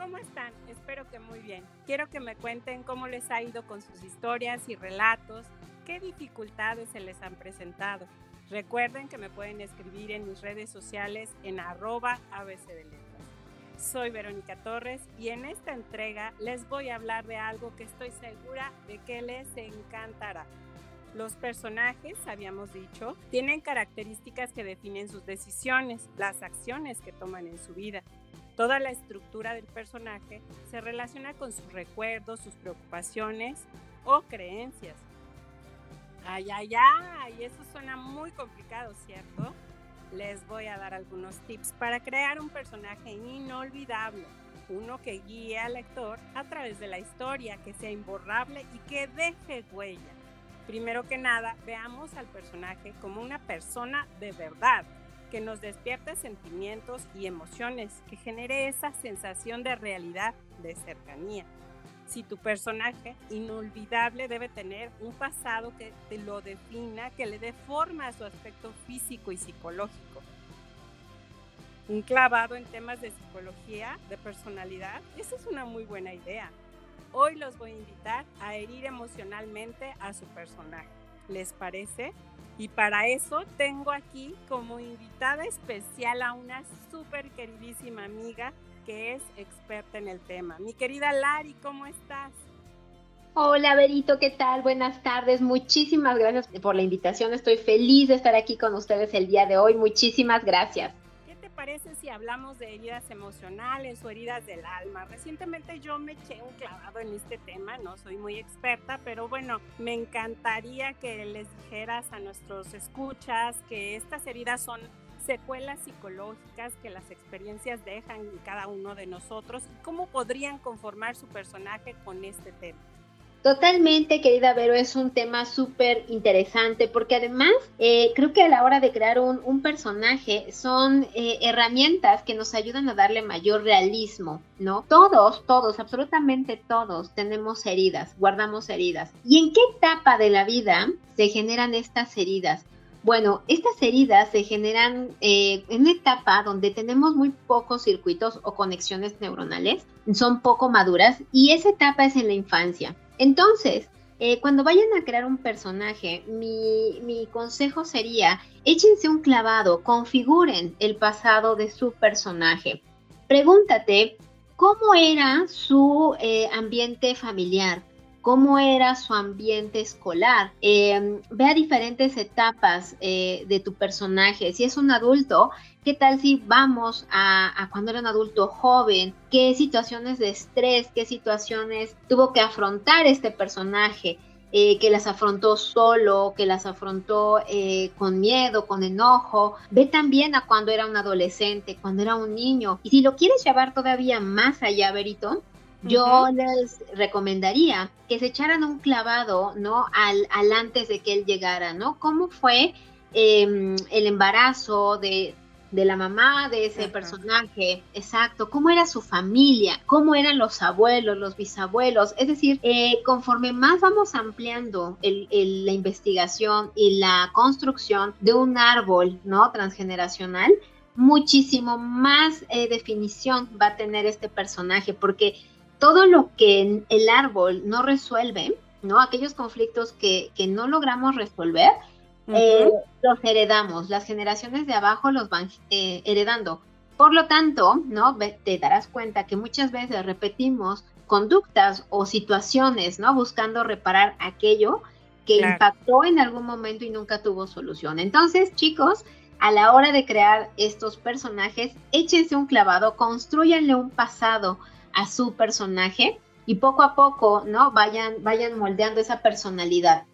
¿Cómo están? Espero que muy bien. Quiero que me cuenten cómo les ha ido con sus historias y relatos, qué dificultades se les han presentado. Recuerden que me pueden escribir en mis redes sociales en arroba ABC de Letras. Soy Verónica Torres y en esta entrega les voy a hablar de algo que estoy segura de que les encantará. Los personajes, habíamos dicho, tienen características que definen sus decisiones, las acciones que toman en su vida. Toda la estructura del personaje se relaciona con sus recuerdos, sus preocupaciones o creencias. Ay, ay, ay, eso suena muy complicado, ¿cierto? Les voy a dar algunos tips para crear un personaje inolvidable, uno que guíe al lector a través de la historia, que sea imborrable y que deje huella. Primero que nada, veamos al personaje como una persona de verdad, que nos despierte sentimientos y emociones, que genere esa sensación de realidad, de cercanía. Si tu personaje inolvidable debe tener un pasado que te lo defina, que le dé forma a su aspecto físico y psicológico. Un clavado en temas de psicología, de personalidad, esa es una muy buena idea. Hoy los voy a invitar a herir emocionalmente a su personaje. ¿Les parece? Y para eso tengo aquí como invitada especial a una súper queridísima amiga que es experta en el tema. Mi querida Lari, ¿cómo estás? Hola, Berito, ¿qué tal? Buenas tardes. Muchísimas gracias por la invitación. Estoy feliz de estar aquí con ustedes el día de hoy. Muchísimas gracias parece si hablamos de heridas emocionales o heridas del alma? Recientemente yo me eché un clavado en este tema, no soy muy experta, pero bueno, me encantaría que les dijeras a nuestros escuchas que estas heridas son secuelas psicológicas que las experiencias dejan en cada uno de nosotros y cómo podrían conformar su personaje con este tema. Totalmente, querida Vero, es un tema súper interesante porque además eh, creo que a la hora de crear un, personaje son eh, herramientas que nos ayudan a darle mayor realismo, ¿no? Todos, todos, absolutamente todos tenemos heridas, guardamos heridas. ¿Y en qué etapa de la vida se generan estas heridas? Bueno, estas heridas se generan eh, en una etapa donde tenemos muy pocos circuitos o conexiones neuronales, son poco maduras y esa etapa es en la infancia. Entonces, eh, cuando vayan a crear un personaje, mi, consejo sería, échense un clavado, configuren el pasado de su personaje. Pregúntate cómo era su eh, ambiente familiar, cómo era su ambiente escolar. Eh, vea diferentes etapas de tu personaje. Si es un adulto, ¿Qué tal si vamos a, cuando era un adulto joven? ¿Qué situaciones de estrés, qué situaciones tuvo que afrontar este personaje? Eh, que las afrontó solo, que las afrontó eh, con miedo, con enojo. Ve también a cuando era un adolescente, cuando era un niño. Y si lo quieres llevar todavía más allá, Berito, yo les recomendaría que se echaran un clavado, ¿no? Al, al antes de que él llegara, ¿no? ¿Cómo fue em, el embarazo de, de la mamá de ese personaje, exacto, cómo era su familia, cómo eran los abuelos, los bisabuelos, es decir, eh, conforme más vamos ampliando la investigación y la construcción de un árbol, ¿no? Transgeneracional, muchísimo más eh, definición va a tener este personaje, porque todo lo que el árbol no resuelve, ¿no? Aquellos conflictos que, que no logramos resolver, eh, los heredamos, las generaciones de abajo los van eh, heredando. Por lo tanto, ¿no? Te darás cuenta que muchas veces repetimos conductas o situaciones, ¿no? Buscando reparar aquello que impactó en algún momento y nunca tuvo solución. Entonces, chicos, a la hora de crear estos personajes, échense un clavado, construyanle un pasado a su personaje y poco a poco, ¿no? Vayan, vayan moldeando esa personalidad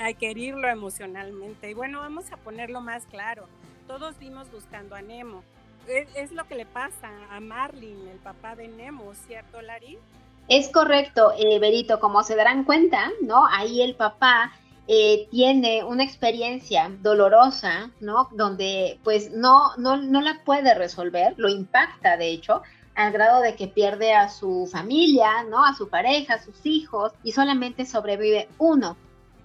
hay que herirlo emocionalmente. Y bueno, vamos a ponerlo más claro. Todos vimos buscando a Nemo. Es, lo que le pasa a Marlin, el papá de Nemo, ¿cierto, Lari? Es correcto, eh, Berito, como se darán cuenta, ¿no? Ahí el papá eh, tiene una experiencia dolorosa, ¿no? Donde pues no, no, no la puede resolver, lo impacta de hecho, al grado de que pierde a su familia, ¿no? A su pareja, a sus hijos, y solamente sobrevive uno.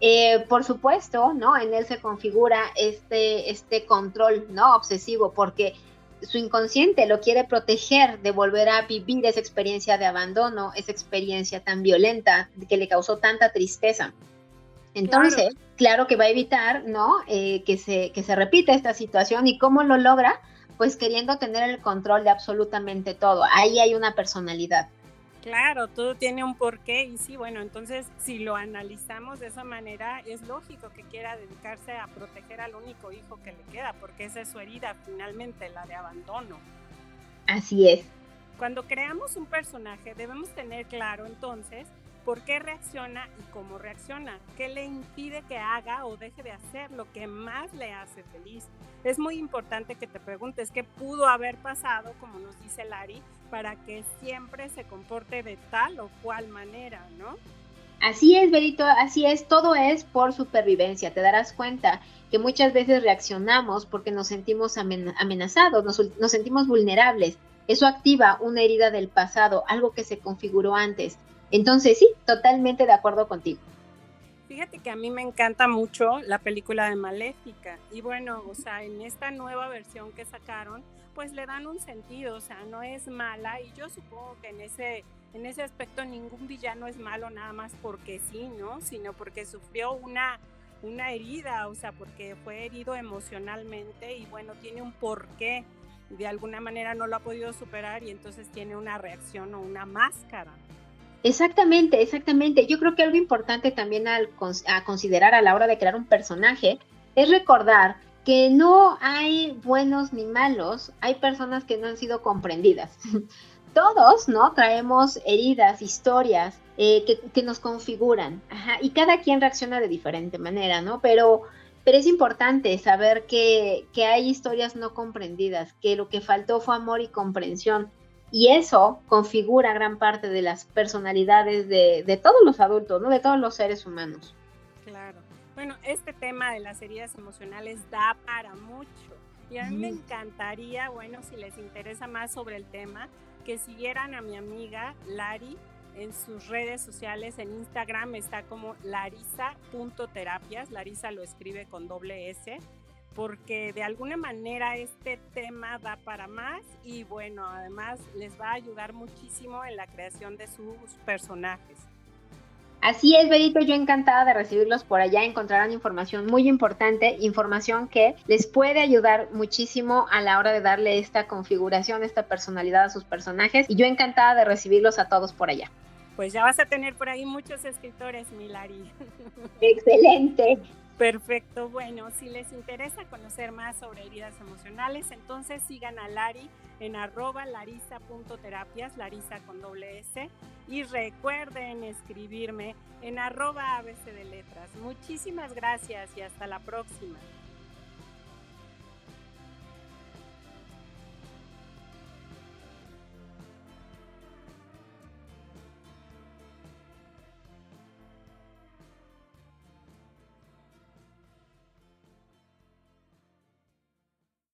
Eh, por supuesto, ¿no? En él se configura este, este control, ¿no? Obsesivo, porque su inconsciente lo quiere proteger de volver a vivir esa experiencia de abandono, esa experiencia tan violenta que le causó tanta tristeza. Entonces, claro, que va a evitar, ¿no? Eh, que, se, que se repita esta situación y cómo lo logra, pues queriendo tener el control de absolutamente todo. Ahí hay una personalidad. Claro, todo tiene un porqué y sí, bueno, entonces si lo analizamos de esa manera, es lógico que quiera dedicarse a proteger al único hijo que le queda, porque esa es su herida finalmente, la de abandono. Así es. Cuando creamos un personaje debemos tener claro entonces por qué reacciona y cómo reacciona, qué le impide que haga o deje de hacer lo que más le hace feliz. Es muy importante que te preguntes qué pudo haber pasado, como nos dice Lari, para que siempre se comporte de tal o cual manera, ¿no? Así es, Berito, así es, todo es por supervivencia. Te darás cuenta que muchas veces reaccionamos porque nos sentimos amenazados, nos, nos sentimos vulnerables. Eso activa una herida del pasado, algo que se configuró antes. Entonces, sí, totalmente de acuerdo contigo. Fíjate que a mí me encanta mucho la película de Maléfica y bueno, o sea, en esta nueva versión que sacaron, pues le dan un sentido, o sea, no es mala y yo supongo que en ese en ese aspecto ningún villano es malo nada más porque sí, ¿no? Sino porque sufrió una una herida, o sea, porque fue herido emocionalmente y bueno, tiene un porqué. De alguna manera no lo ha podido superar y entonces tiene una reacción o una máscara. Exactamente, exactamente. Yo creo que algo importante también al, a considerar a la hora de crear un personaje es recordar que no hay buenos ni malos, hay personas que no han sido comprendidas. Todos, ¿no? Traemos heridas, historias eh, que, nos configuran, y cada quien reacciona de diferente manera, ¿no? Pero, pero es importante saber que, que hay historias no comprendidas, que lo que faltó fue amor y comprensión, y eso configura gran parte de las personalidades de, todos los adultos, ¿no? De todos los seres humanos. Claro. Bueno, este tema de las heridas emocionales da para mucho. Y a mí me encantaría, bueno, si les interesa más sobre el tema, que siguieran a mi amiga Lari en sus redes sociales. En Instagram está como larisa.terapias. Larisa lo escribe con doble S porque de alguna manera este tema da para más y bueno, además les va a ayudar muchísimo en la creación de sus personajes. Así es, Berito, yo encantada de recibirlos por allá. Encontrarán información muy importante, información que les puede ayudar muchísimo a la hora de darle esta configuración, esta personalidad a sus personajes. Y yo encantada de recibirlos a todos por allá. Pues ya vas a tener por ahí muchos escritores, Milari. Excelente. Perfecto, bueno, si les interesa conocer más sobre heridas emocionales, entonces sigan a Lari en arroba larisa.terapias, larisa con doble S, y recuerden escribirme en arroba ABC de letras. Muchísimas gracias y hasta la próxima.